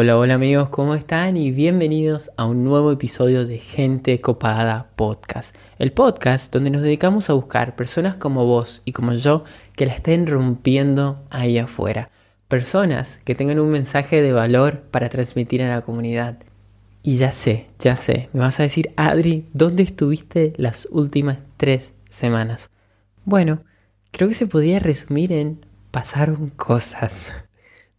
Hola, hola amigos, ¿cómo están? Y bienvenidos a un nuevo episodio de Gente Copada Podcast. El podcast donde nos dedicamos a buscar personas como vos y como yo que la estén rompiendo ahí afuera. Personas que tengan un mensaje de valor para transmitir a la comunidad. Y ya sé, ya sé, me vas a decir, Adri, ¿dónde estuviste las últimas tres semanas? Bueno, creo que se podría resumir en pasaron cosas.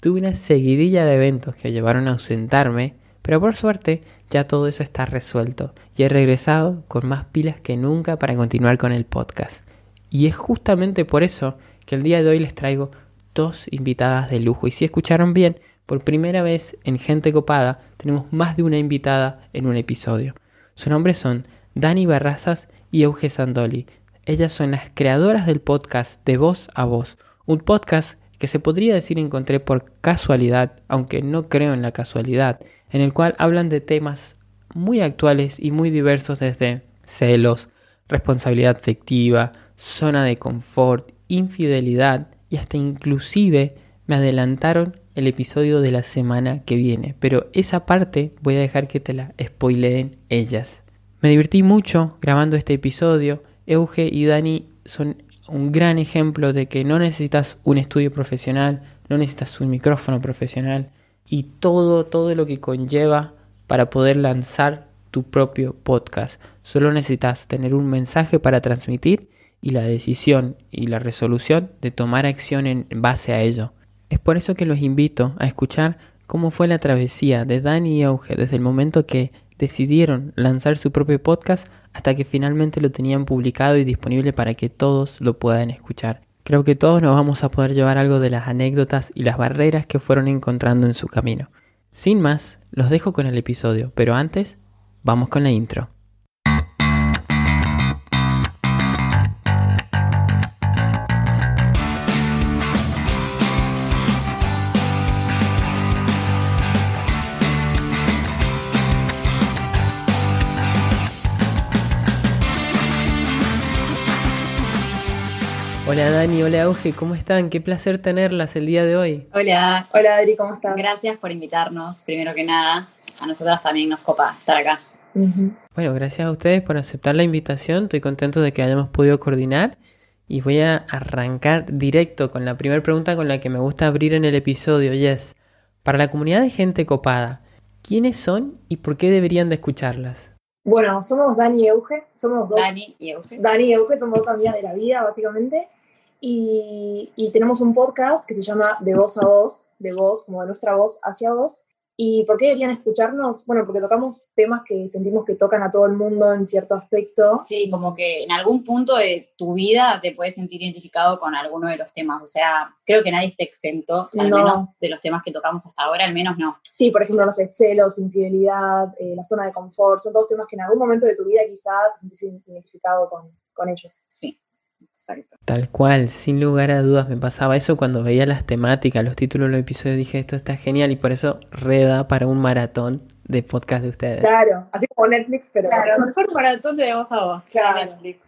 Tuve una seguidilla de eventos que llevaron a ausentarme, pero por suerte ya todo eso está resuelto y he regresado con más pilas que nunca para continuar con el podcast. Y es justamente por eso que el día de hoy les traigo dos invitadas de lujo. Y si escucharon bien, por primera vez en Gente Copada tenemos más de una invitada en un episodio. Sus nombres son Dani Barrazas y Euge Sandoli. Ellas son las creadoras del podcast De Voz a Voz, un podcast que se podría decir encontré por casualidad, aunque no creo en la casualidad, en el cual hablan de temas muy actuales y muy diversos desde celos, responsabilidad afectiva, zona de confort, infidelidad y hasta inclusive me adelantaron el episodio de la semana que viene, pero esa parte voy a dejar que te la spoileen ellas. Me divertí mucho grabando este episodio, Euge y Dani son un gran ejemplo de que no necesitas un estudio profesional, no necesitas un micrófono profesional y todo, todo lo que conlleva para poder lanzar tu propio podcast. Solo necesitas tener un mensaje para transmitir y la decisión y la resolución de tomar acción en base a ello. Es por eso que los invito a escuchar cómo fue la travesía de Dani y Auge desde el momento que decidieron lanzar su propio podcast hasta que finalmente lo tenían publicado y disponible para que todos lo puedan escuchar. Creo que todos nos vamos a poder llevar algo de las anécdotas y las barreras que fueron encontrando en su camino. Sin más, los dejo con el episodio, pero antes, vamos con la intro. Hola Dani, hola Auge, ¿cómo están? Qué placer tenerlas el día de hoy. Hola. Hola Adri, ¿cómo estás? Gracias por invitarnos, primero que nada. A nosotras también nos copa estar acá. Bueno, gracias a ustedes por aceptar la invitación. Estoy contento de que hayamos podido coordinar. Y voy a arrancar directo con la primera pregunta con la que me gusta abrir en el episodio. Yes. Para la comunidad de gente copada, ¿quiénes son y por qué deberían de escucharlas? Bueno, somos Dani y Euge, somos dos. Dani y Euge. Dani y Euge somos dos amigas de la vida, básicamente. Y, tenemos un podcast que se llama De Voz a Voz, de voz, como de nuestra voz hacia vos. ¿Y por qué deberían escucharnos? Bueno, porque tocamos temas que sentimos que tocan a todo el mundo en cierto aspecto. Sí, como que en algún punto de tu vida te puedes sentir identificado con alguno de los temas. O sea, creo que nadie está exento, al menos de los temas que tocamos hasta ahora, al menos no. Sí, por ejemplo, no sé, celos, infidelidad, eh, la zona de confort, son todos temas que en algún momento de tu vida quizás te sentís identificado con, con ellos. Sí. Exacto. Tal cual, sin lugar a dudas me pasaba eso cuando veía las temáticas, los títulos de los episodios, dije esto está genial y por eso reda para un maratón de podcast de ustedes. Claro, así como Netflix, pero... Claro, mejor maratón de voz a voz. Claro. Netflix.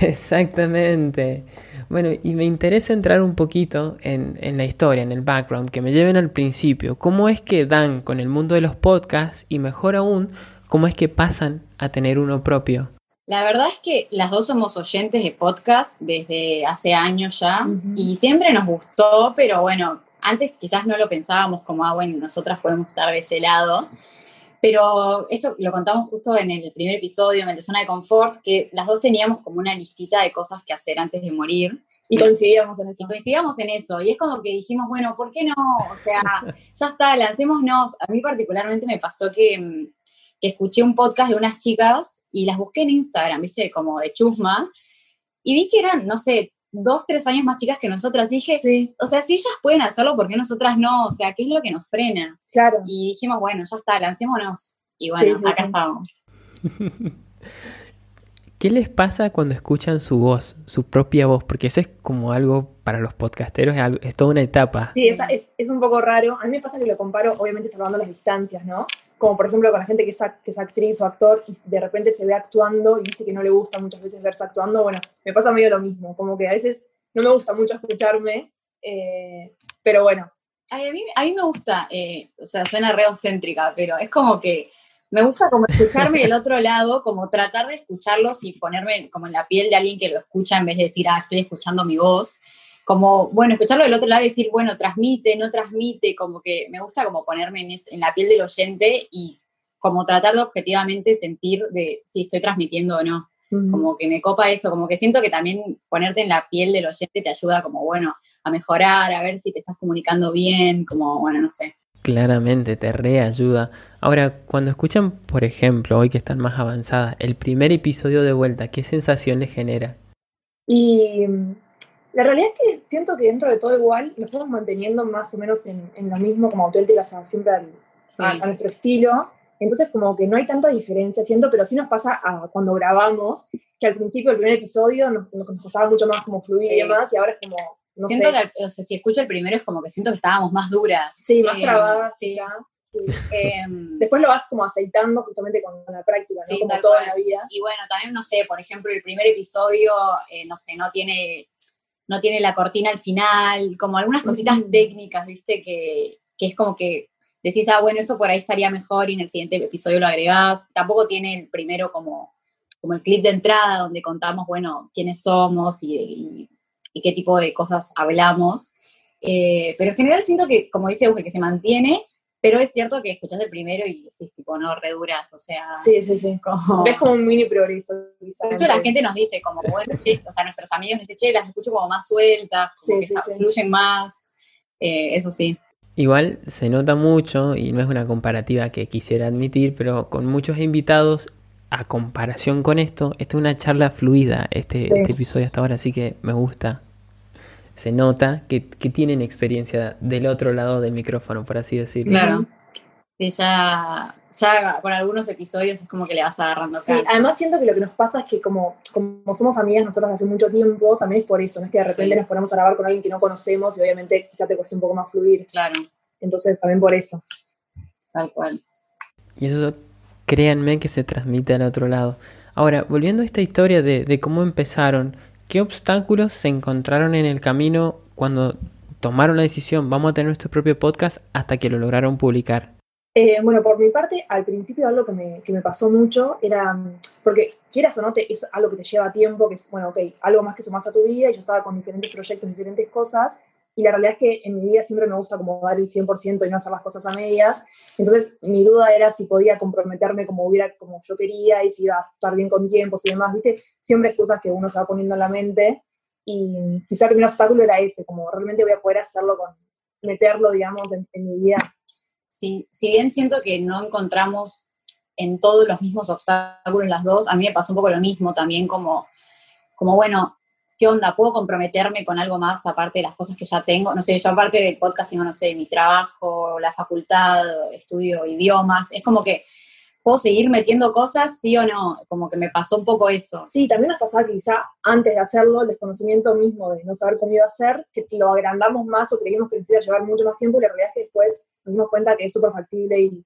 Exactamente. Bueno, y me interesa entrar un poquito en, en, la historia, en el background, que me lleven al principio. ¿Cómo es que dan con el mundo de los podcasts y mejor aún, cómo es que pasan a tener uno propio? La verdad es que las dos somos oyentes de podcast desde hace años ya y siempre nos gustó, pero bueno, antes quizás no lo pensábamos como, ah, bueno, nosotras podemos estar de ese lado. Pero esto lo contamos justo en el primer episodio, en el de Zona de Confort, que las dos teníamos como una listita de cosas que hacer antes de morir. Y coincidíamos en eso. Y coincidíamos en eso. Y es como que dijimos, bueno, ¿por qué no? O sea, ya está, lancémonos. A mí particularmente me pasó que mm, que escuché un podcast de unas chicas y las busqué en Instagram, viste, como de chusma, y vi que eran, no sé, dos, tres años más chicas que nosotras. Dije, o sea, si ellas pueden hacerlo, ¿por qué nosotras no? O sea, ¿qué es lo que nos frena? Claro. Y dijimos, bueno, ya está, lancémonos. Y bueno, acá estamos. ¿Qué les pasa cuando escuchan su voz, su propia voz? Porque eso es como algo para los podcasteros, es, toda una etapa. Sí, es, es, es, un poco raro. A mí me pasa que lo comparo, obviamente, salvando las distancias, ¿no? Como por ejemplo con la gente que es, que es actriz o actor y de repente se ve actuando y viste que no le gusta muchas veces verse actuando. Bueno, me pasa medio lo mismo. Como que a veces no me gusta mucho escucharme, eh, pero bueno, Ay, a, mí, a mí me gusta, eh, o sea, suena re pero es como que me gusta como escucharme del otro lado, como tratar de escucharlos y ponerme como en la piel de alguien que lo escucha en vez de decir, ah, estoy escuchando mi voz. Como, bueno, escucharlo del otro lado y decir, bueno, transmite, no transmite, como que me gusta como ponerme en, en la piel del oyente y como tratar de objetivamente sentir de si estoy transmitiendo o no. Como que me copa eso, como que siento que también ponerte en la piel del oyente te ayuda como, bueno, a mejorar, a ver si te estás comunicando bien, como, bueno, no sé. Claramente, te reayuda. Ahora, cuando escuchan, por ejemplo, hoy que están más avanzadas, el primer episodio de vuelta, ¿qué sensación les genera? Y la realidad es que siento que dentro de todo igual nos fuimos manteniendo más o menos en, lo mismo como auténticas siempre a, nuestro estilo. Entonces como que no hay tanta diferencia, siento, pero sí nos pasa a cuando grabamos, que al principio el primer episodio nos, costaba mucho más como fluir y demás, y ahora es como, no siento que, o sea, si escucho el primero es como que siento que estábamos más duras. Sí, más eh, trabadas, sí. Em, Después lo vas como aceitando justamente con la práctica, ¿no? como toda la vida. Y bueno, también, no sé, por ejemplo, el primer episodio, eh, no sé, no tiene, no tiene la cortina al final, como algunas cositas técnicas, ¿viste? Que, que es como que decís, ah, bueno, esto por ahí estaría mejor y en el siguiente episodio lo agregás. Tampoco tiene el primero como, como el clip de entrada donde contamos, bueno, quiénes somos y, qué tipo de cosas hablamos. Eh, pero en general siento que, como dice Euge, que se mantiene, pero es cierto que escuchás el primero y decís, tipo, no, reduras, o sea... Sí, sí, sí. Como... Es como un mini progreso. De hecho, la gente nos dice como, bueno, che, o sea, nuestros amigos nos dicen, che, las escucho como más sueltas, como que fluyen más, eh, eso sí. Igual se nota mucho, y no es una comparativa que quisiera admitir, pero con muchos invitados, a comparación con esto, esta es una charla fluida, este, este episodio hasta ahora, así que me gusta. Se nota que, tienen experiencia del otro lado del micrófono, por así decirlo. Claro. Que ya, ya con algunos episodios es como que le vas agarrando Sí, además siento que lo que nos pasa es que como, como somos amigas nosotros hace mucho tiempo, también es por eso, no es que de repente nos ponemos a grabar con alguien que no conocemos y obviamente quizá te cueste un poco más fluir. Claro. Entonces también por eso. Tal cual. Y eso, créanme que se transmite al otro lado. Ahora, volviendo a esta historia de, de cómo empezaron, ¿qué obstáculos se encontraron en el camino cuando tomaron la decisión, vamos a tener nuestro propio podcast, hasta que lo lograron publicar? Eh, bueno, por mi parte, al principio algo que me, que me, pasó mucho era, porque quieras o no, te, es algo que te lleva tiempo, que es, bueno, ok, algo más que sumas a tu vida, y yo estaba con diferentes proyectos, diferentes cosas, y la realidad es que en mi vida siempre me gusta como dar el 100% y no hacer las cosas a medias, entonces mi duda era si podía comprometerme como hubiera, como yo quería, y si iba a estar bien con tiempos y demás, viste, siempre es cosas que uno se va poniendo en la mente, y quizá el primer obstáculo era ese, como realmente voy a poder hacerlo con, meterlo, digamos, en, en mi vida. Si, si bien siento que no encontramos en todos los mismos obstáculos las dos, a mí me pasó un poco lo mismo también como, como bueno, ¿qué onda? ¿Puedo comprometerme con algo más aparte de las cosas que ya tengo? No sé, yo aparte del podcast tengo, no sé, mi trabajo, la facultad, estudio idiomas, es como que ¿puedo seguir metiendo cosas, sí o no? Como que me pasó un poco eso. Sí, también nos pasaba que quizá antes de hacerlo, el desconocimiento mismo de no saber cómo iba a ser, que lo agrandamos más o creímos que nos iba a llevar mucho más tiempo y la realidad es que después nos dimos cuenta que es súper factible y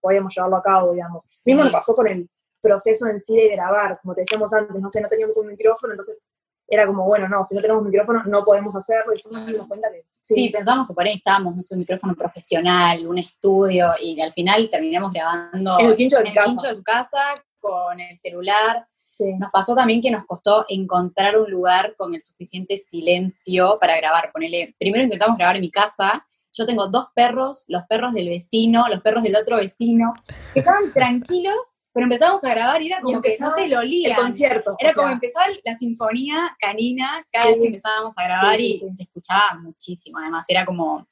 podíamos llevarlo a cabo, digamos. Sí. Mismo nos pasó con el proceso en sí de grabar, como te decíamos antes, no sé, no teníamos un micrófono, entonces era como, bueno, no, si no tenemos micrófono no podemos hacerlo, y después nos dimos cuenta que... Sí, pensamos que por ahí estábamos, no sé, un micrófono profesional, un estudio, y al final terminamos grabando en el quincho de, tu casa. de tu casa, con el celular. Nos pasó también que nos costó encontrar un lugar con el suficiente silencio para grabar. Ponele, primero intentamos grabar en mi casa, yo tengo dos perros, los perros del vecino, los perros del otro vecino, que estaban tranquilos pero empezamos a grabar y era como que no se lo olía. El concierto. Era como empezaba la sinfonía canina cada vez que empezábamos a grabar y se escuchaba muchísimo. Además, era como,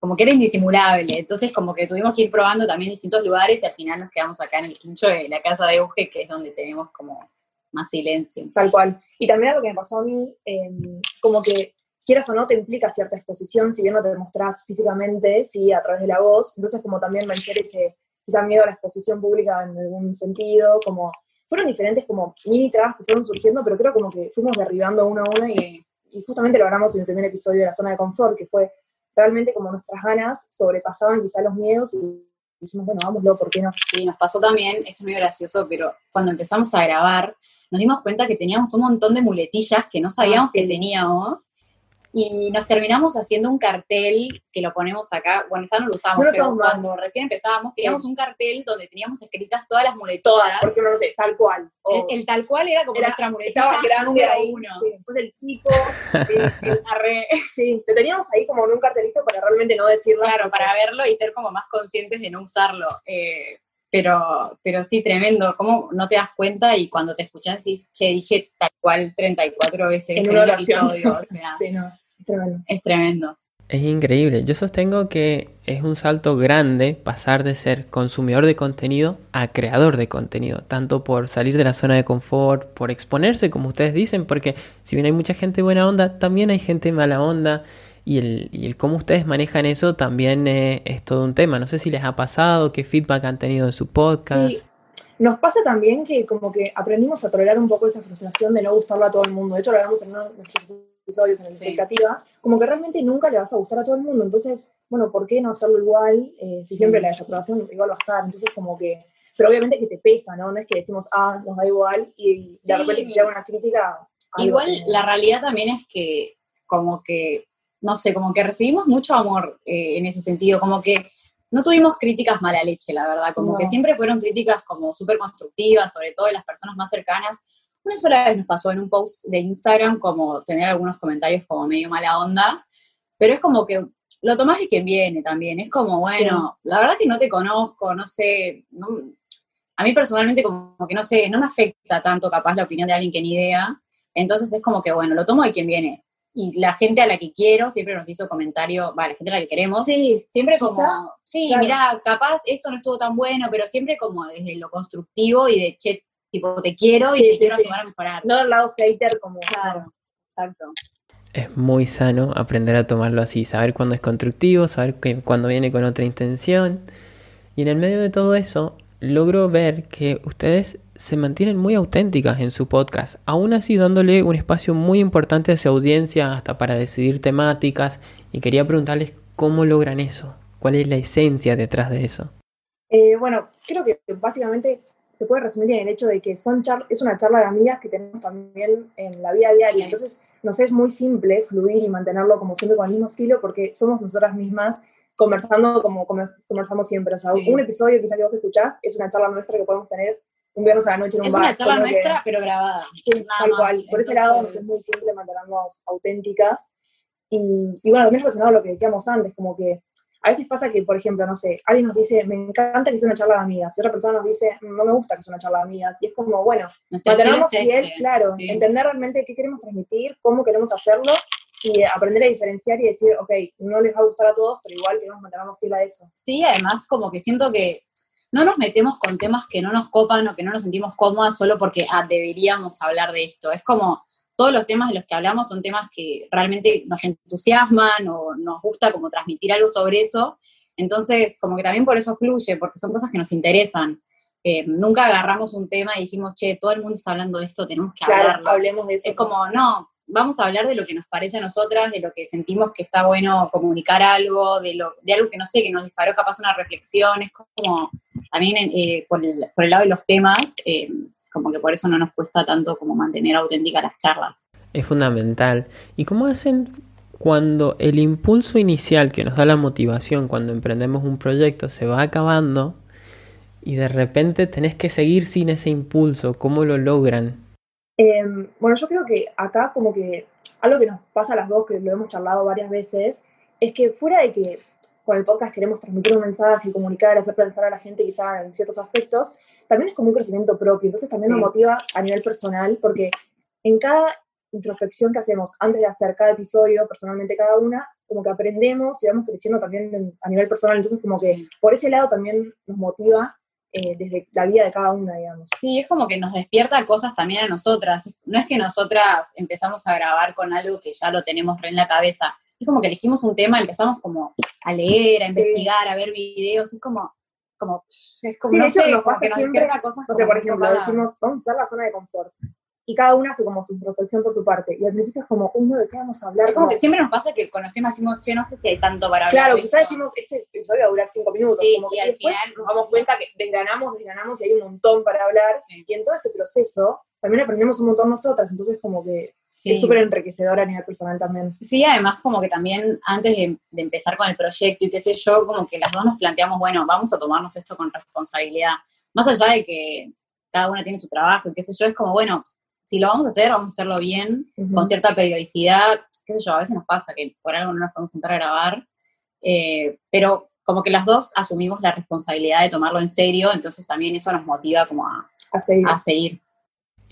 como que era indisimulable. Entonces, como que tuvimos que ir probando también distintos lugares y al final nos quedamos acá en el quincho de la casa de Euge, que es donde tenemos como más silencio. Tal cual. Y también algo que me pasó a mí, em, como que quieras o no, te implica cierta exposición, si bien no te demostrás físicamente, sí, a través de la voz. Entonces, como también vencer ese quizá miedo a la exposición pública en algún sentido, como fueron diferentes como mini trabas que fueron surgiendo, pero creo como que fuimos derribando uno a uno y, justamente lo hablamos en el primer episodio de la zona de confort, que fue realmente como nuestras ganas sobrepasaban quizá los miedos y dijimos, bueno, vámonos, ¿por qué no? Sí, nos pasó también, esto es muy gracioso, pero cuando empezamos a grabar, nos dimos cuenta que teníamos un montón de muletillas que no sabíamos ah, que teníamos y nos terminamos haciendo un cartel que lo ponemos acá, bueno, ya no lo usamos, No lo pero más. cuando recién empezábamos, Sí. teníamos un cartel donde teníamos escritas todas las muletillas. Todas, por ejemplo, no sé, tal cual. El, el tal cual era como era- nuestra muletilla estaba grande ahí. uno. Sí, después el Sí, el arre. sí, lo teníamos ahí como en un cartelito para realmente no decirlo. Claro, para verlo y ser como más conscientes de no usarlo. Eh, pero, pero sí, tremendo. ¿Cómo no te das cuenta y cuando te escuchás decís, che, dije tal cual 34 veces En en, un episodio? O sea, Sí, no, tremendo. es tremendo. Es increíble. Yo sostengo que es un salto grande pasar de ser consumidor de contenido a creador de contenido, tanto por salir de la zona de confort, por exponerse, como ustedes dicen, porque si bien hay mucha gente buena onda, también hay gente mala onda. Y el, y el cómo ustedes manejan eso también eh, es todo un tema. No sé si les ha pasado, qué feedback han tenido en su podcast. Sí. Nos pasa también que como que aprendimos a tolerar un poco esa frustración de no gustarle a todo el mundo. De hecho, lo hablamos en uno de nuestros episodios, en las Sí. expectativas, como que realmente nunca le vas a gustar a todo el mundo. Entonces, bueno, ¿por qué no hacerlo igual? Eh, si Sí. siempre la desaprobación igual va a estar. Entonces, como que, pero obviamente que te pesa, ¿no? No es que decimos, ah, nos da igual y de repente si llega una crítica... Igual la realidad también es que como que, no sé, como que recibimos mucho amor eh, en ese sentido, como que no tuvimos críticas mala leche, la verdad, como No. que siempre fueron críticas como súper constructivas, sobre todo de las personas más cercanas. Una sola vez nos pasó en un post de Instagram como tener algunos comentarios como medio mala onda, pero es como que lo tomás de quien viene también, es como, bueno, la verdad que no te conozco, no sé, no- a mí personalmente como que no sé, no me afecta tanto capaz la opinión de alguien que ni idea, entonces es como que, bueno, lo tomo de quien viene. Y la gente a la que quiero siempre nos hizo comentario, va, la gente a la que queremos, Sí, siempre quizá, como, sí, claro. mira, capaz esto no estuvo tan bueno, pero siempre como desde lo constructivo y de, che, tipo, te quiero Sí, y te sí, quiero sí. ayudar a mejorar. no del lado hater como... Claro, exacto. Es muy sano aprender a tomarlo así, saber cuándo es constructivo, saber que, cuándo viene con otra intención. Y en el medio de todo eso, logro ver que ustedes se mantienen muy auténticas en su podcast, aún así dándole un espacio muy importante a su audiencia hasta para decidir temáticas. Y quería preguntarles cómo logran eso, cuál es la esencia detrás de eso. Eh, bueno, creo que básicamente se puede resumir en el hecho de que son char- es una charla de amigas que tenemos también en la vida diaria. Sí. Entonces, nos es muy simple fluir y mantenerlo como siempre con el mismo estilo porque somos nosotras mismas conversando como conver- conversamos siempre. O sea, Sí. un episodio quizás que vos escuchás es una charla nuestra que podemos tener un viernes a la noche en un Es bar. una charla solo que- nuestra, pero grabada. Sí, nada tal más. cual. Por ese lado nos es Entonces- muy simple mantenernos auténticas. Y, y bueno, también relacionado a lo que decíamos antes, como que a veces pasa que, por ejemplo, no sé, alguien nos dice, me encanta que sea una charla de amigas, y otra persona nos dice, no me gusta que sea una charla de amigas, y es como, bueno, mantenernos fiel, este, claro, sí. entender realmente qué queremos transmitir, cómo queremos hacerlo, y aprender a diferenciar y decir, ok, no les va a gustar a todos, pero igual queremos mantenernos fiel a eso. Sí, además como que siento que no nos metemos con temas que no nos copan o que no nos sentimos cómodas solo porque ah, deberíamos hablar de esto. Es como todos los temas de los que hablamos son temas que realmente nos entusiasman o nos gusta como transmitir algo sobre eso. Entonces, como que también por eso fluye, porque son cosas que nos interesan. Eh, nunca agarramos un tema y dijimos, che, todo el mundo está hablando de esto, tenemos que Claro, hablarlo. hablemos de eso. Es como, no, vamos a hablar de lo que nos parece a nosotras, de lo que sentimos que está bueno comunicar algo, de, lo, de algo que no sé, que nos disparó capaz una reflexión, es como también eh, por, el, por el lado de los temas, eh, como que por eso no nos cuesta tanto como mantener auténticas las charlas. Es fundamental. ¿Y cómo hacen cuando el impulso inicial que nos da la motivación cuando emprendemos un proyecto se va acabando y de repente tenés que seguir sin ese impulso? ¿Cómo lo logran? Eh, bueno, yo creo que acá como que algo que nos pasa a las dos, que lo hemos charlado varias veces, es que fuera de que con el podcast queremos transmitir un mensaje, comunicar, hacer pensar a la gente quizá en ciertos aspectos, también es como un crecimiento propio. Entonces también Sí. nos motiva a nivel personal, porque en cada introspección que hacemos antes de hacer cada episodio, personalmente cada una, como que aprendemos y vamos creciendo también a nivel personal. Entonces como que Sí. por ese lado también nos motiva eh, desde la vida de cada una, digamos. Sí, es como que nos despierta cosas también a nosotras. No es que nosotras empezamos a grabar con algo que ya lo tenemos re en la cabeza. Es como que elegimos un tema, empezamos como a leer, a Sí. investigar, a ver videos. Es como, como, es como, Sí, no de hecho, sé, nos pasa siempre, cosas No sé, por ejemplo, decimos, vamos a usar la zona de confort. Y cada una hace como su introspección por su parte. Y al principio es como, uy, no, ¿de qué vamos a hablar? Es como No. que siempre nos pasa que con los temas decimos, che, no sé si hay tanto para hablar. Claro, quizás esto". decimos, este episodio va a durar cinco minutos. Sí, como que y al después final- nos damos cuenta que desgranamos, desgranamos y hay un montón para hablar. Sí. Y en todo ese proceso también aprendemos un montón nosotras. Entonces, como que Sí. es súper enriquecedor a nivel personal también. Sí, además como que también antes de, de empezar con el proyecto y qué sé yo, como que las dos nos planteamos, bueno, vamos a tomarnos esto con responsabilidad. Más allá de que cada una tiene su trabajo y qué sé yo, es como, bueno, si lo vamos a hacer, vamos a hacerlo bien, con cierta periodicidad, qué sé yo, a veces nos pasa que por algo no nos podemos juntar a grabar, eh, pero como que las dos asumimos la responsabilidad de tomarlo en serio, entonces también eso nos motiva como a, A seguir. a seguir.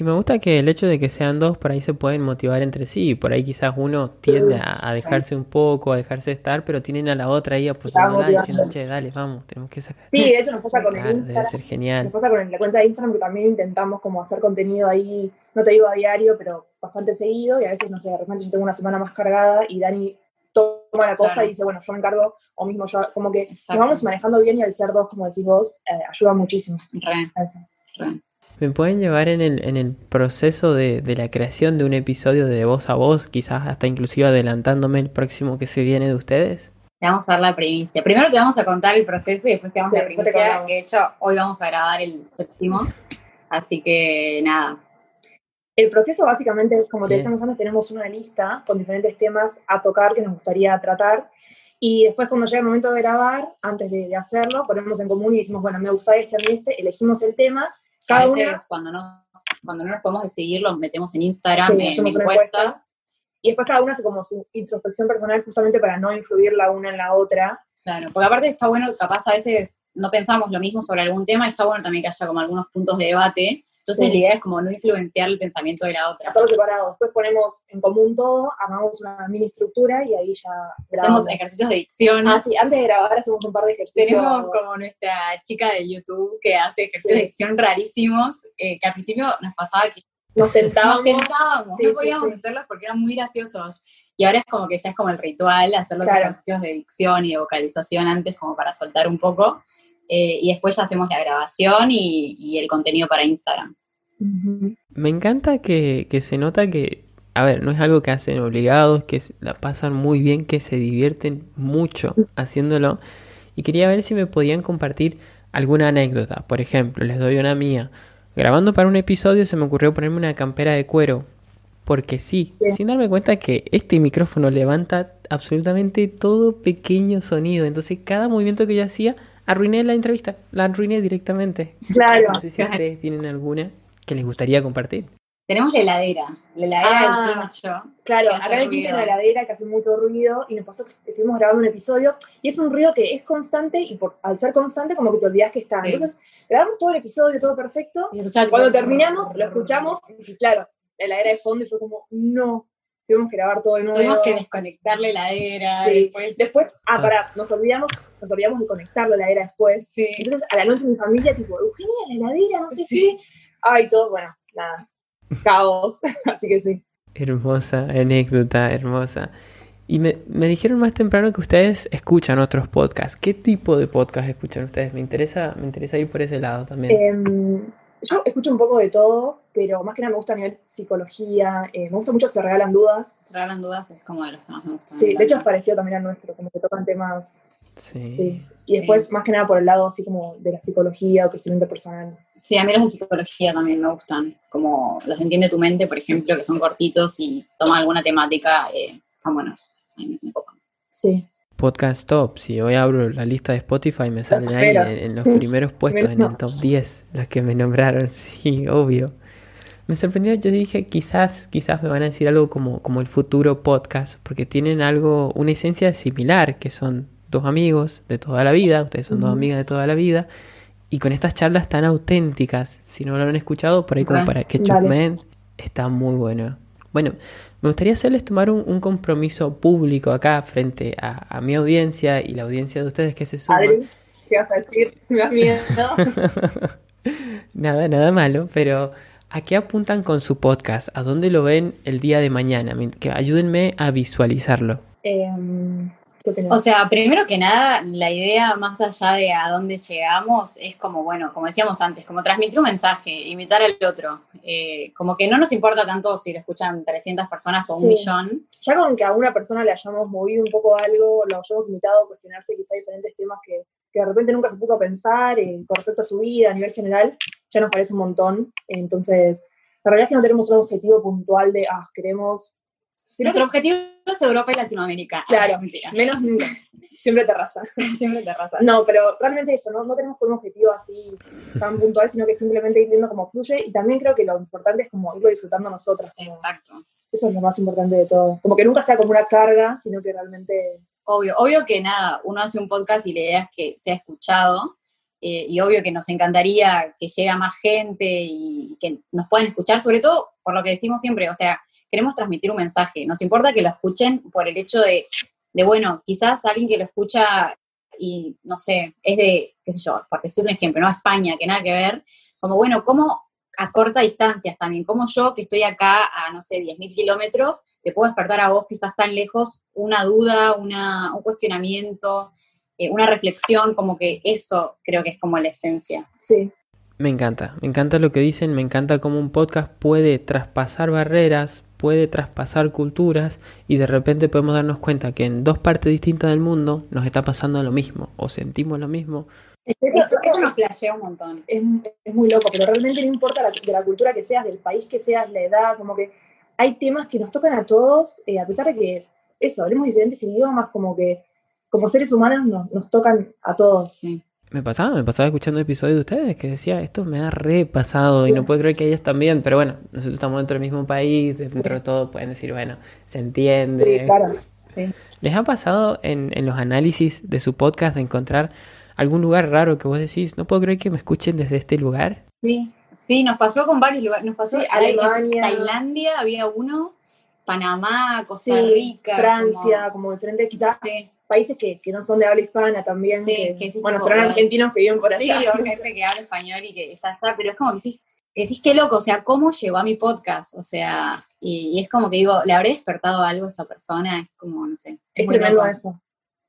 Y me gusta que el hecho de que sean dos por ahí se pueden motivar entre sí. Por ahí quizás uno tiende a, a dejarse un poco, a dejarse estar, pero tienen a la otra ahí apoyándola diciendo, che, dale, vamos, tenemos que sacar. Sí, de hecho nos pasa con el debe Instagram. ser Nos pasa con la cuenta de Instagram que también intentamos como hacer contenido ahí, no te digo a diario, pero bastante seguido y a veces, no sé, de repente yo tengo una semana más cargada y Dani toma la costa Claro. y dice, bueno, yo me encargo, o mismo yo, como que Exacto. nos vamos manejando bien y al ser dos, como decís vos, eh, ayuda muchísimo Re, re. ¿Me pueden llevar en el, en el proceso de, de la creación de un episodio de voz a voz, quizás hasta inclusive adelantándome el próximo que se viene de ustedes? Te vamos a dar la primicia. Primero te vamos a contar el proceso y después te damos Sí, la te primicia, de hecho hoy vamos a grabar el séptimo. Así que nada, El proceso básicamente es, como te Bien. decíamos antes, tenemos una lista con diferentes temas a tocar que nos gustaría tratar. Y después cuando llega el momento de grabar, antes de, de hacerlo, ponemos en común y decimos, bueno, me gusta este, a mí este, elegimos el tema. Cada a una veces cuando no, cuando no nos podemos decidir lo metemos en Instagram, Sí, en encuestas. Y después cada una hace como su introspección personal justamente para no influir la una en la otra. Claro, porque aparte está bueno, capaz a veces no pensamos lo mismo sobre algún tema y está bueno también que haya como algunos puntos de debate. Entonces Sí. la idea es como no influenciar el pensamiento de la otra. Hacerlo separado. Después ponemos en común todo, armamos una mini estructura y ahí ya Hacemos grabamos. ejercicios de dicción. Ah, sí, antes de grabar hacemos un par de ejercicios. Tenemos como nuestra chica de YouTube que hace ejercicios de Sí. dicción rarísimos, eh, que al principio nos pasaba que Nos tentábamos. nos tentábamos, Sí, no sí, podíamos sí. hacerlos porque eran muy graciosos. Y ahora es como que ya es como el ritual, hacer los Claro. ejercicios de dicción y de vocalización antes como para soltar un poco. Eh, y después ya hacemos la grabación y, y el contenido para Instagram. Me encanta que, que se nota que, a ver, no es algo que hacen obligados, que la pasan muy bien, que se divierten mucho haciéndolo. Y quería ver si me podían compartir alguna anécdota. Por ejemplo, les doy una mía. Grabando para un episodio se me ocurrió ponerme una campera de cuero. Porque sí, Sí. sin darme cuenta que este micrófono levanta absolutamente todo pequeño sonido. Entonces cada movimiento que yo hacía, arruiné la entrevista. La arruiné directamente. Claro. No sé si ustedes tienen alguna que les gustaría compartir. Tenemos la heladera, la heladera Ah. del quincho. Claro, acá en el pinche ruido. una heladera que hace mucho ruido y nos pasó que estuvimos grabando un episodio y es un ruido que es constante y por, al ser constante como que te olvidas que está. Sí. Entonces grabamos todo el episodio, todo perfecto. Y Cuando terminamos, lo escuchamos y claro, la heladera de fondo y fue como, no, tuvimos que grabar todo de nuevo. Tuvimos que desconectar la heladera. Sí. Después, Después, ah, pará, nos olvidamos, nos olvidamos de conectar la heladera después. sí. Entonces, a la noche mi familia, tipo, Eugenia, la heladera, no sé Sí. qué. Ay, todo, bueno, nada. Caos. Así que sí. Hermosa anécdota, hermosa. Y me, me dijeron más temprano que ustedes escuchan otros podcasts. ¿Qué tipo de podcast escuchan ustedes? Me interesa, me interesa ir por ese lado también. Em, yo escucho un poco de todo, pero más que nada me gusta a nivel psicología. eh, me gusta mucho Se Regalan Dudas. Se regalan dudas, es como de los que más me gustan. Sí, de hecho es parecido también al nuestro, como que tocan temas. Sí. sí. Y Sí. después, más que nada por el lado así como de la psicología o crecimiento personal. Sí, a mí los de psicología también me gustan, como los de Entiende tu mente, por ejemplo, que son cortitos y toman alguna temática, eh, están buenos. A mí me copan. Sí. Podcast Top. Si hoy abro la lista de Spotify me salen ahí en, en los primeros puestos, en el top 10, los que me nombraron. Sí, obvio. Me sorprendió, yo dije, quizás, quizás me van a decir algo como, como el futuro podcast, porque tienen algo, una esencia similar, que son dos amigos de toda la vida, ustedes son dos amigas de toda la vida, y con estas charlas tan auténticas, si no lo han escuchado, por ahí como Ok, para que dale. chusmeen, está muy bueno. Bueno, me gustaría hacerles tomar un, un compromiso público acá frente a, a mi audiencia y la audiencia de ustedes que se suma. Adri, ¿qué vas a decir? Me miedo. Nada, nada malo, pero ¿a qué apuntan con su podcast? ¿A dónde lo ven el día de mañana? Que ayúdenme a visualizarlo. Em, ¿Qué opinas? O sea, primero que nada, la idea más allá de a dónde llegamos es como, bueno, como decíamos antes, como transmitir un mensaje, imitar al otro. Eh, como que no nos importa tanto si lo escuchan 300 personas o un Sí. millón. ya con que a una persona le hayamos movido un poco algo, lo hayamos invitado a cuestionarse quizá diferentes temas que, que de repente nunca se puso a pensar eh, con respecto a su vida a nivel general, ya nos parece un montón. Entonces, la realidad es que no tenemos un objetivo puntual de, ah, queremos... Nuestro objetivo es Europa y Latinoamérica. Claro, menos nunca. Siempre terraza. Siempre terraza. No, pero realmente eso, no, no tenemos un objetivo así tan puntual, sino que simplemente ir viendo cómo fluye y también creo que lo importante es como irlo disfrutando nosotras. Exacto. Eso es lo más importante de todo. Como que nunca sea como una carga, sino que realmente... Obvio, obvio que nada, uno hace un podcast y la idea es que sea escuchado, eh, y obvio que nos encantaría que llegue a más gente y que nos puedan escuchar, sobre todo por lo que decimos siempre, o sea, queremos transmitir un mensaje, nos importa que lo escuchen por el hecho de, de bueno, quizás alguien que lo escucha y, no sé, es de, qué sé yo, por decir un ejemplo, ¿no? España, que nada que ver, como, bueno, ¿cómo a corta distancia también, como yo que estoy acá a, no sé, 10.000 kilómetros, te puedo despertar a vos que estás tan lejos una duda, una, un cuestionamiento, eh, una reflexión, como que eso creo que es como la esencia. Sí. Me encanta, me encanta lo que dicen, me encanta cómo un podcast puede traspasar barreras, puede traspasar culturas y de repente podemos darnos cuenta que en dos partes distintas del mundo nos está pasando lo mismo o sentimos lo mismo eso, nos flashea un montón. Es, muy loco, pero realmente no importa de la cultura que seas, del país que seas, la edad, como que hay temas que nos tocan a todos, eh, a pesar de que, eso, hablemos diferentes idiomas, como que como seres humanos nos, nos tocan a todos. Sí. Me pasaba, me pasaba escuchando episodios de ustedes que decía, esto me ha repasado y no puedo creer que ellos también, pero bueno, nosotros estamos dentro del mismo país, dentro de todo pueden decir, bueno, se entiende. Sí, claro. ¿Les ha pasado en, en los análisis de su podcast de encontrar algún lugar raro que vos decís, no puedo creer que me escuchen desde este lugar? Sí, sí, nos pasó con varios lugares. Nos pasó Alemania. Tailandia había uno, Panamá, Costa Rica. Francia, como, diferentes quizás países que, que, no son de habla hispana también. Sí, que, bueno, serán argentinos que viven por allá. Sí, o gente que habla español y que está allá, pero es como que decís, decís qué loco, o sea, ¿cómo llegó a mi podcast? O sea, y, es como que digo, ¿le habré despertado algo a esa persona? Es como, no sé. Es, tremendo eso.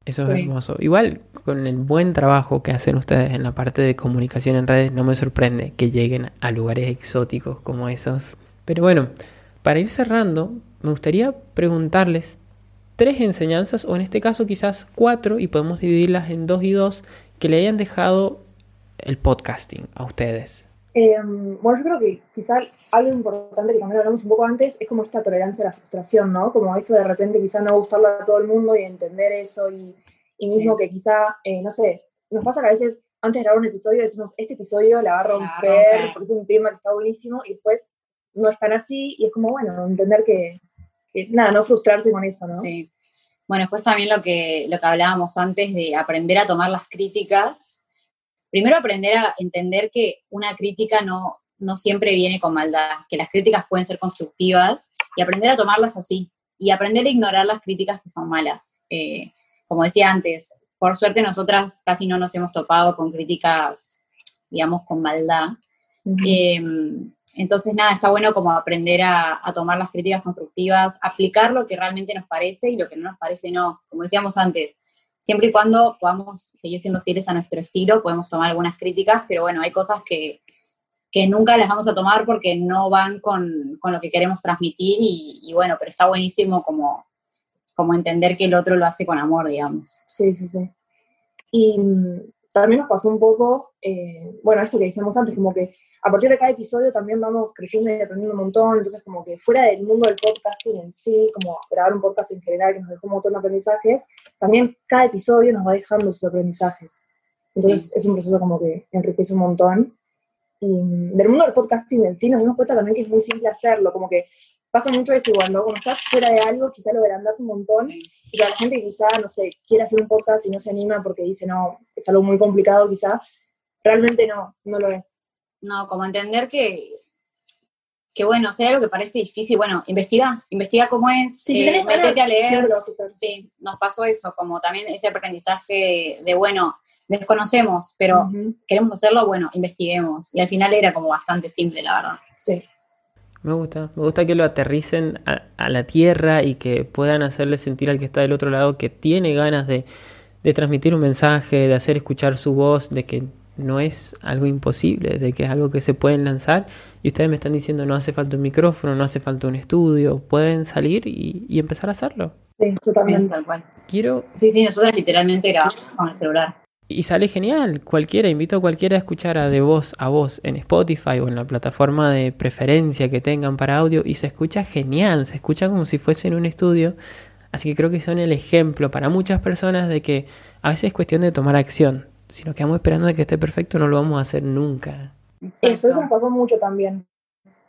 Eso es hermoso. Igual con el buen trabajo que hacen ustedes en la parte de comunicación en redes, no me sorprende que lleguen a lugares exóticos como esos. Pero bueno, para ir cerrando, me gustaría preguntarles tres enseñanzas, o en este caso quizás cuatro, y podemos dividirlas en dos y dos, que le hayan dejado el podcasting a ustedes. Em, bueno, yo creo que quizás algo importante que también hablamos un poco antes es como esta tolerancia a la frustración, ¿no? Como eso de repente quizá no gustarle a todo el mundo y entender eso y, mismo que quizá, eh, no sé, nos pasa que a veces antes de grabar un episodio decimos, este episodio la va a romper, porque es un tema que está buenísimo y después no es tan así y es como, bueno, entender que, que nada, no frustrarse con eso, ¿no? Sí. Bueno, después también lo que, lo que hablábamos antes de aprender a tomar las críticas. Primero aprender a entender que una crítica no, no siempre viene con maldad, que las críticas pueden ser constructivas y aprender a tomarlas así y aprender a ignorar las críticas que son malas. Eh, como decía antes, por suerte nosotras casi no nos hemos topado con críticas, digamos, con maldad. Entonces, nada, está bueno como aprender a, tomar las críticas constructivas, aplicar lo que realmente nos parece y lo que no nos parece no. Como decíamos antes, siempre y cuando podamos seguir siendo fieles a nuestro estilo, podemos tomar algunas críticas, pero bueno, hay cosas que, que nunca las vamos a tomar porque no van con, con lo que queremos transmitir y, bueno, pero está buenísimo como, como entender que el otro lo hace con amor, digamos. Sí, sí, sí. Y mm, también nos pasó un poco, eh, bueno, esto que decíamos antes, como que a partir de cada episodio también vamos creciendo y aprendiendo un montón, entonces como que fuera del mundo del podcasting en sí, como grabar un podcast en general que nos dejó un montón de aprendizajes, también cada episodio nos va dejando sus aprendizajes. Entonces es un proceso como que enriquece un montón. Y del mundo del podcasting en sí nos dimos cuenta también que es muy simple hacerlo, como que pasa mucho eso igual, ¿no? Cuando estás fuera de algo, quizá lo verandas un montón, y la gente quizá, no sé, quiere hacer un podcast y no se anima porque dice, no, es algo muy complicado quizá, realmente no, no lo es. No, como entender que, que bueno, sea lo que parece difícil, bueno, investiga, investiga cómo es, sí, eh, a leer. Sí, nos pasó eso, como también ese aprendizaje de, bueno, desconocemos, pero queremos hacerlo, bueno, investiguemos. Y al final era como bastante simple, la verdad. Sí. Me gusta, me gusta que lo aterricen a, la tierra y que puedan hacerle sentir al que está del otro lado que tiene ganas de, de transmitir un mensaje, de hacer escuchar su voz, de que no es algo imposible, de que es algo que se pueden lanzar. Y ustedes me están diciendo, no hace falta un micrófono, no hace falta un estudio, pueden salir y, y empezar a hacerlo. Sí, totalmente. tal cual. Quiero... Sí, sí, nosotros literalmente grabamos con el celular. Y sale genial. Cualquiera, invito a cualquiera a escuchar a de voz a voz en Spotify o en la plataforma de preferencia que tengan para audio y se escucha genial, se escucha como si fuese en un estudio. Así que creo que son el ejemplo para muchas personas de que a veces es cuestión de tomar acción. Si nos quedamos esperando de que esté perfecto, no lo vamos a hacer nunca. Eso, eso nos pasó mucho también.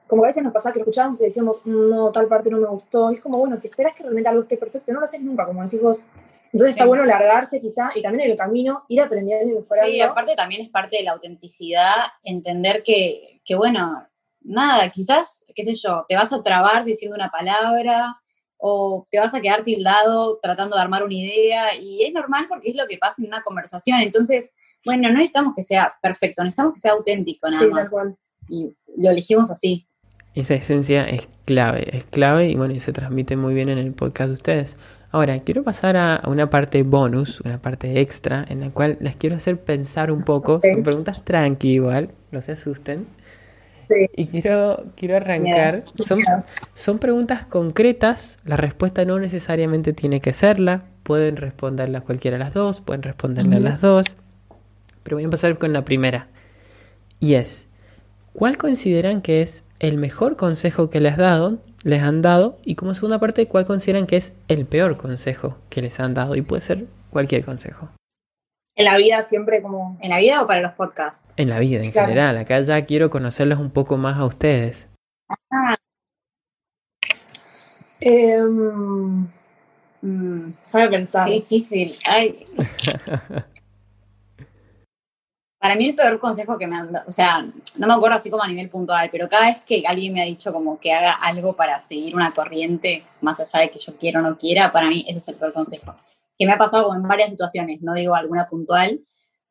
Como a veces nos pasaba que lo escuchábamos y decíamos, no, tal parte no me gustó. Y es como, bueno, si esperas que realmente algo esté perfecto, no lo haces nunca, como decís vos entonces está bueno largarse quizá y también en el camino ir aprendiendo y mejorando. Sí, aparte también es parte de la autenticidad, entender que, que, bueno, nada, quizás, qué sé yo, te vas a trabar diciendo una palabra o te vas a quedar tildado tratando de armar una idea y es normal porque es lo que pasa en una conversación. Entonces, bueno, no necesitamos que sea perfecto, necesitamos que sea auténtico nada sí, más. Tal cual. Y lo elegimos así. Esa esencia es clave, es clave y bueno, y se transmite muy bien en el podcast de ustedes. Ahora, quiero pasar a, una parte bonus, una parte extra, en la cual les quiero hacer pensar un poco. Son preguntas tranqui igual, no se asusten. Sí. Y quiero, quiero arrancar. Son, son preguntas concretas, la respuesta no necesariamente tiene que serla. Pueden responderla cualquiera de las dos, pueden responderla a las dos. Pero voy a empezar con la primera. Y es, ¿cuál consideran que es el mejor consejo que les, dado, les han dado? Y como segunda parte, ¿cuál consideran que es el peor consejo que les han dado? Y puede ser cualquier consejo. En la vida siempre como... ¿En la vida o para los podcasts? En la vida en general. Acá ya quiero conocerlos un poco más a ustedes. Ah. Eh, mm, pensar. Qué difícil. Ay. Para mí el peor consejo que me han dado, o sea, no me acuerdo así como a nivel puntual, pero cada vez que alguien me ha dicho como que haga algo para seguir una corriente, más allá de que yo quiera o no quiera, para mí ese es el peor consejo. Que me ha pasado como en varias situaciones, no digo alguna puntual,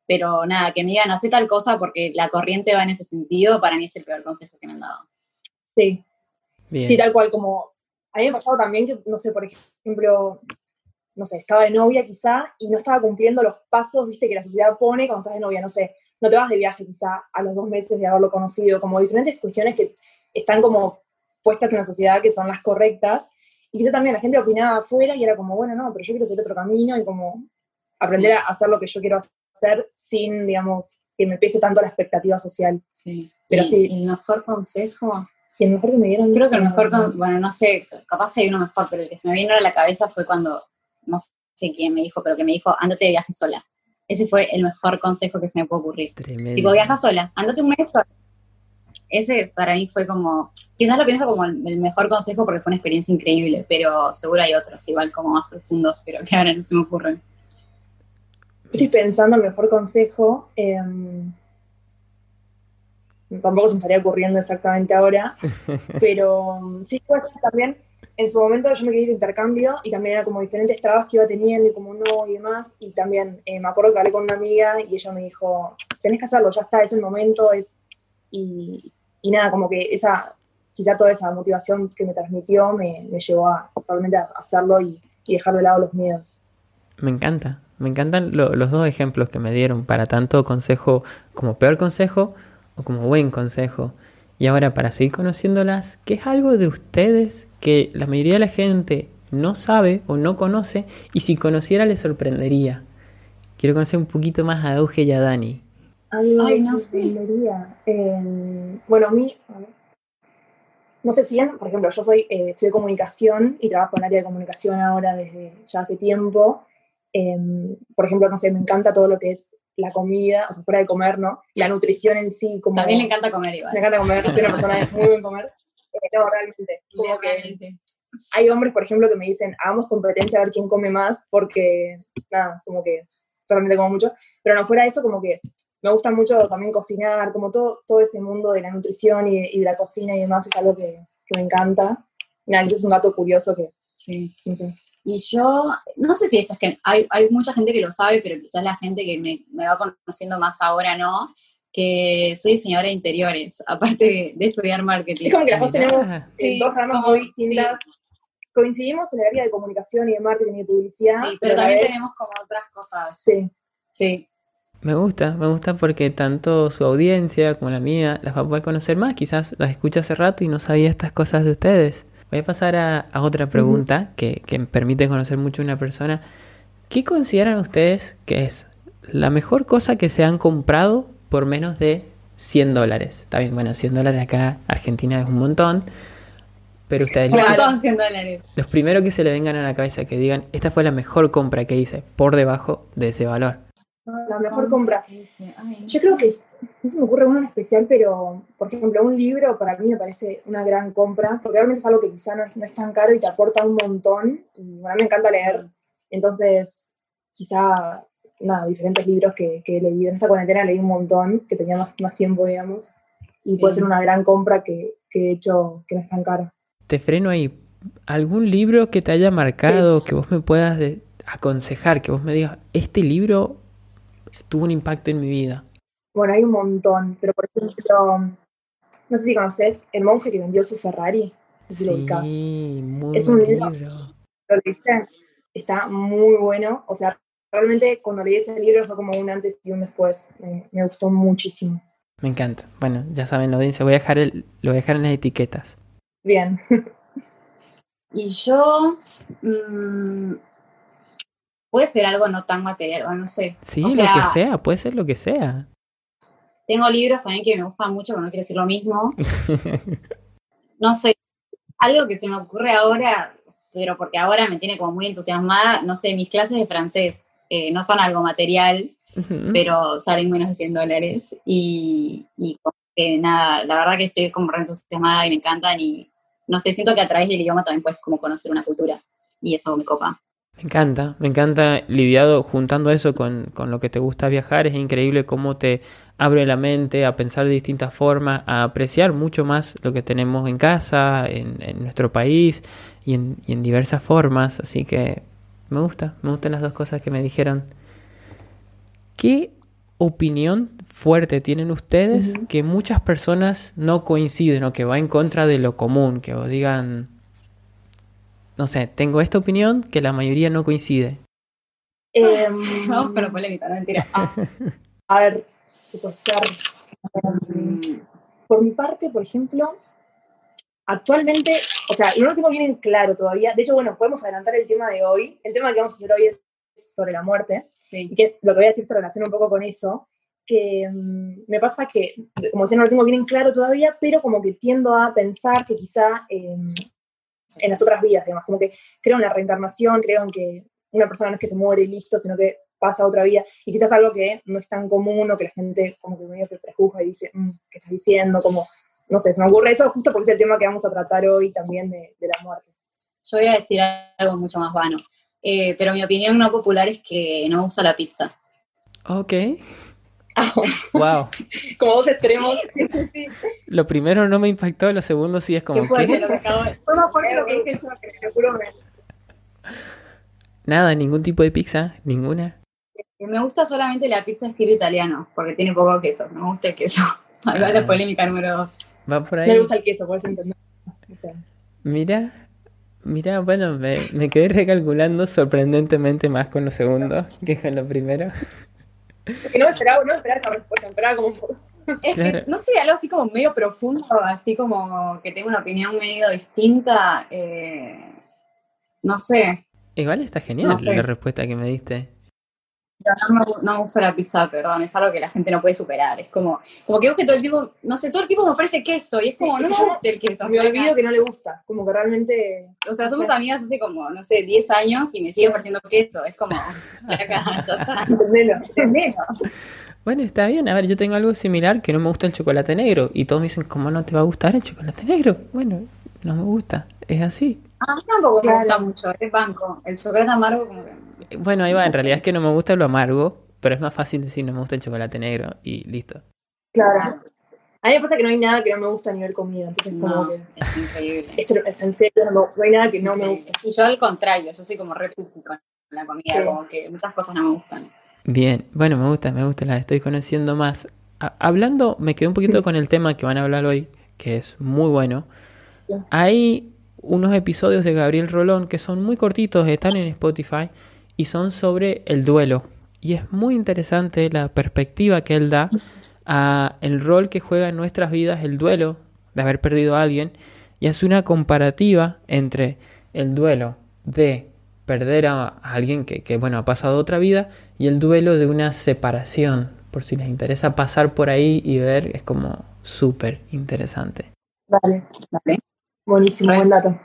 pero nada, que me digan, hace tal cosa porque la corriente va en ese sentido, para mí es el peor consejo que me han dado. Sí. Sí, tal cual, como a mí me ha pasado también que, no sé, por ejemplo, no sé, estaba de novia quizá y no estaba cumpliendo los pasos, viste, que la sociedad pone cuando estás de novia, no sé, no te vas de viaje quizá a los dos meses de haberlo conocido, como diferentes cuestiones que están como puestas en la sociedad que son las correctas. Y quizá también la gente opinaba afuera y era como, bueno, no, pero yo quiero seguir otro camino y como aprender a hacer lo que yo quiero hacer sin, digamos, que me pese tanto la expectativa social. Sí. Pero sí. El mejor consejo. Y el mejor que me dieron. Creo que el mejor, bueno, no sé, capaz que hay uno mejor, pero el que se me vino a la cabeza fue cuando, no sé quién me dijo, pero que me dijo, ándate de viaje sola. Ese fue el mejor consejo que se me puede ocurrir. Tremendo. Tipo, viaja sola, andate un mes sola. Ese para mí fue como, quizás lo pienso como el, mejor consejo porque fue una experiencia increíble, pero seguro hay otros igual como más profundos, pero que ahora no se me ocurren. Estoy pensando el mejor consejo. Em, tampoco se me estaría ocurriendo exactamente ahora, pero sí puede ser también en su momento yo me quería de intercambio y también era como diferentes trabajos que iba teniendo y como no y demás. Y también eh, me acuerdo que hablé con una amiga y ella me dijo, tenés que hacerlo, ya está, es el momento, es... Y, y nada, como que esa, quizá toda esa motivación que me transmitió me, me llevó a realmente a hacerlo y, y, dejar de lado los miedos. Me encanta, me encantan los dos ejemplos que me dieron para tanto consejo como peor consejo o como buen consejo. Y ahora para seguir conociéndolas, ¿qué es algo de ustedes que la mayoría de la gente no sabe o no conoce y si conociera le sorprendería? Quiero conocer un poquito más a Auge y a Dani. Ay, no sé. bueno, a mí, no sé si bien, por ejemplo, yo soy, eh, estudié comunicación y trabajo en el área de comunicación ahora desde ya hace tiempo. Em, por ejemplo, no sé, me encanta todo lo que es la comida, o sea, fuera de comer, ¿no? La nutrición en sí. Como, También le encanta comer igual. Me encanta comer, soy una persona de muy buen comer. Eh, no, realmente. Como que hay hombres, por ejemplo, que me dicen, hagamos competencia a ver quién come más, porque, nada, como que realmente como mucho. Pero no, fuera de eso, como que me gusta mucho también cocinar, como todo, todo ese mundo de la nutrición y, y de la cocina y demás es algo que, que me encanta. Nada, ese es un dato curioso que, sí. no sé. Y yo, no sé si esto es que hay, hay mucha gente que lo sabe, pero quizás la gente que me, me, va conociendo más ahora no, que soy diseñadora de interiores, aparte de, estudiar marketing. Es como que las dos tenemos dos ramas muy distintas. Coincidimos en el área de comunicación y de marketing y publicidad. Sí, pero, también tenemos como otras cosas. Sí. Sí. Me gusta, me gusta porque tanto su audiencia como la mía las va a poder conocer más. Quizás las escucha hace rato y no sabía estas cosas de ustedes. Voy a pasar a, otra pregunta que, que, permite conocer mucho a una persona. ¿Qué consideran ustedes que es la mejor cosa que se han comprado por menos de 100 dólares. Está bien, bueno, 100 dólares acá, Argentina es un montón. Pero ustedes, Claro, los, son 100 dólares. los primeros que se le vengan a la cabeza que digan, esta fue la mejor compra que hice, por debajo de ese valor. La mejor compra. Yo creo que no se me ocurre uno en especial, pero por ejemplo, un libro para mí me parece una gran compra, porque realmente es algo que quizá no es, no es tan caro y te aporta un montón. Y bueno, a mí me encanta leer, entonces quizá, nada, diferentes libros que, que he leído. En esta cuarentena leí un montón, que tenía más, más tiempo, digamos, y Sí. puede ser una gran compra que, que he hecho que no es tan cara. Te freno ahí. ¿Algún libro que te haya marcado, que vos me puedas de- aconsejar, que vos me digas, este libro tuvo un impacto en mi vida? Bueno, hay un montón, pero por ejemplo, no sé si conoces El monje que vendió su Ferrari, lo. Sí, muy Es un libro. libro. ¿Lo leíste? Está muy bueno. O sea, realmente cuando leí ese libro fue como un antes y un después. Me, me gustó muchísimo. Me encanta. Bueno, ya saben la audiencia, voy a dejar el, lo voy a dejar en las etiquetas. Bien. Y yo. mm, puede ser algo no tan material, o no sé. Sí, O lo sea, que sea, puede ser lo que sea. Tengo libros también que me gustan mucho, pero no quiero decir lo mismo. No sé. Algo que se me ocurre ahora, pero porque ahora me tiene como muy entusiasmada, no sé, mis clases de francés eh, no son algo material, pero salen menos de 100 dólares. Y, y que nada, la verdad que estoy como re entusiasmada y me encantan y no sé, siento que a través del idioma también puedes como conocer una cultura y eso me copa. Me encanta, me encanta lidiado juntando eso con, con lo que te gusta viajar. Es increíble cómo te abre la mente a pensar de distintas formas, a apreciar mucho más lo que tenemos en casa, en, en nuestro país y en, y en diversas formas. Así que me gusta, me gustan las dos cosas que me dijeron. ¿Qué opinión fuerte tienen ustedes que muchas personas no coinciden o que va en contra de lo común? Que os digan, no sé, tengo esta opinión que la mayoría no coincide. Em, Vamos con la polémica, no mentira. ah, a ver, ¿qué puede ser? Em, por mi parte, por ejemplo, actualmente, o sea, no lo tengo bien en claro todavía. De hecho, bueno, podemos adelantar el tema de hoy. El tema que vamos a hacer hoy es sobre la muerte. sí. y que lo que voy a decir se relaciona un poco con eso, que mm, me pasa que, como decía, no lo tengo bien en claro todavía, pero como que tiendo a pensar que quizá em, en las otras vidas, digamos, como que creo en la reencarnación, creo en que una persona no es que se muere y listo, sino que pasa a otra vida, y quizás algo que no es tan común o que la gente como que medio que prejuzga y dice, "Mm, ¿qué estás diciendo? Como, no sé, se me ocurre eso justo porque es el tema que vamos a tratar hoy también de, de la muerte. Yo voy a decir algo mucho más vano, Eh, pero mi opinión no popular es que no usa la pizza. Ok. Wow. como dos extremos. Lo primero no me impactó, lo segundo sí es como Qué fuerte que lo que acabo de- Fue más fuerte lo que dije yo, que te juro que nada, ningún tipo de pizza, ninguna. Me gusta solamente la pizza estilo italiano, porque tiene poco queso. No me gusta el queso. Va Ah. la polémica número dos. Va por No ahí. le gusta el queso, puedes entender. O sea, Mira, mira, bueno, me, me quedé recalculando sorprendentemente más con lo segundo que con lo primero. Que no me esperaba, no me esperaba esa respuesta, me esperaba como un poco. Es Claro. que, no sé, algo así como medio profundo, así como que tengo una opinión medio distinta. eh, no sé. Igual está genial No sé. la respuesta que me diste. No me, gu- no me gusta la pizza, perdón, es algo que la gente no puede superar. Es como, como que vos que todo el tiempo, no sé, todo el tiempo me ofrece queso y es como, Sí, no me gusta el queso. Me olvido que no le gusta, como que realmente. O sea, somos amigas hace como, no sé, 10 años y me sigue Sí. ofreciendo queso. Es como. Bueno, está bien. A ver, yo tengo algo similar que no me gusta el chocolate negro. Y todos me dicen, ¿cómo no te va a gustar el chocolate negro? Bueno, no me gusta. Es así. A mí tampoco Claro. me gusta mucho, es banco. El chocolate amargo como que... Bueno, ahí va. En realidad es que no me gusta lo amargo. Pero es más fácil decir no me gusta el chocolate negro. Y listo. Claro. A mí me pasa que no hay nada que no me gusta a nivel comida, entonces como No, que. es increíble. Esto es en serio, no, no hay nada que Es no me guste. Y yo al contrario, yo soy como re con la comida, Sí. como que muchas cosas no me gustan. Bien, bueno, me gusta, me gusta, la estoy conociendo más. Ha- hablando, me quedé un poquito con el tema que van a hablar hoy, que es muy bueno. Hay unos episodios de Gabriel Rolón que son muy cortitos, están en Spotify y son sobre el duelo. Y es muy interesante la perspectiva que él da a el rol que juega en nuestras vidas el duelo de haber perdido a alguien y hace una comparativa entre el duelo de perder a, alguien que, que, bueno, ha pasado otra vida y el duelo de una separación. Por si les interesa pasar por ahí y ver, es como súper interesante. Vale, ¿vale? buenísimo, buen dato.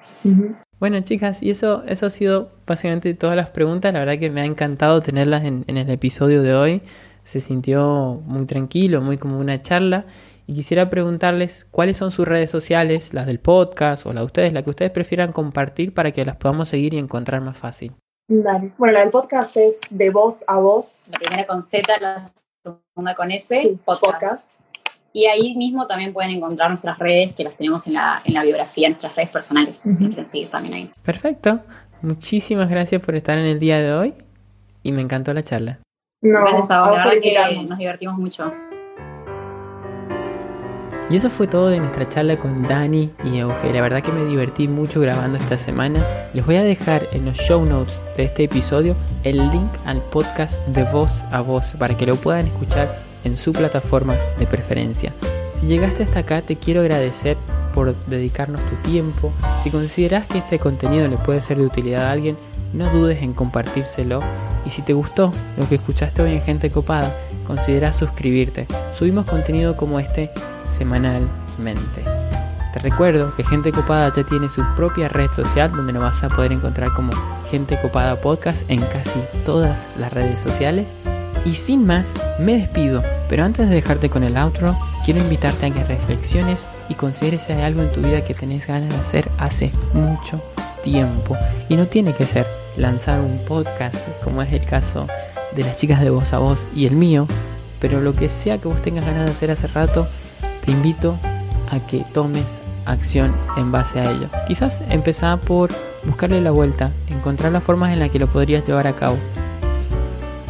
Bueno, chicas, y eso, eso ha sido básicamente todas las preguntas. La verdad que me ha encantado tenerlas en, en el episodio de hoy. Se sintió muy tranquilo, muy como una charla. Y quisiera preguntarles cuáles son sus redes sociales, las del podcast o la de ustedes, la que ustedes prefieran compartir para que las podamos seguir y encontrar más fácil. Dale. Bueno, la del podcast es de voz a voz. La primera con Z, la segunda con S, Sí, podcast. Y ahí mismo también pueden encontrar nuestras redes, que las tenemos en la, en la biografía, nuestras redes personales, si Ujú. quieren seguir también ahí. Perfecto. Muchísimas gracias por estar en el día de hoy y me encantó la charla. No, Gracias a vos, la verdad que nos divertimos mucho. Y eso fue todo de nuestra charla con Dani y Euge. La verdad que me divertí mucho grabando esta semana. Les voy a dejar en los show notes de este episodio el link al podcast de voz a voz para que lo puedan escuchar en su plataforma de preferencia. Si llegaste hasta acá te quiero agradecer por dedicarnos tu tiempo. Si consideras que este contenido le puede ser de utilidad a alguien, no dudes en compartírselo. Y si te gustó lo que escuchaste hoy en Gente Copada, considera suscribirte. Subimos contenido como este semanalmente. Te recuerdo que Gente Copada ya tiene su propia red social donde nos vas a poder encontrar como Gente Copada Podcast en casi todas las redes sociales. Y sin más, me despido, pero antes de dejarte con el outro, quiero invitarte a que reflexiones y consideres si hay algo en tu vida que tenés ganas de hacer hace mucho tiempo. Y no tiene que ser lanzar un podcast, como es el caso de las chicas de voz a voz y el mío, pero lo que sea que vos tengas ganas de hacer hace rato, te invito a que tomes acción en base a ello. Quizás empezar por buscarle la vuelta, encontrar las formas en las que lo podrías llevar a cabo.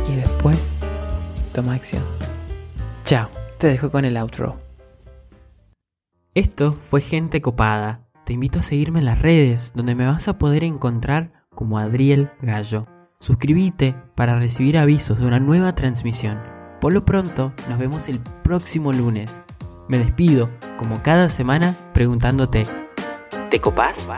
Y después, toma acción. Chao, te dejo con el outro. Esto fue Gente Copada. Te invito a seguirme en las redes, donde me vas a poder encontrar como Adriel Gallo. Suscríbete para recibir avisos de una nueva transmisión. Por lo pronto, nos vemos el próximo lunes. Me despido, como cada semana, preguntándote, ¿te copás?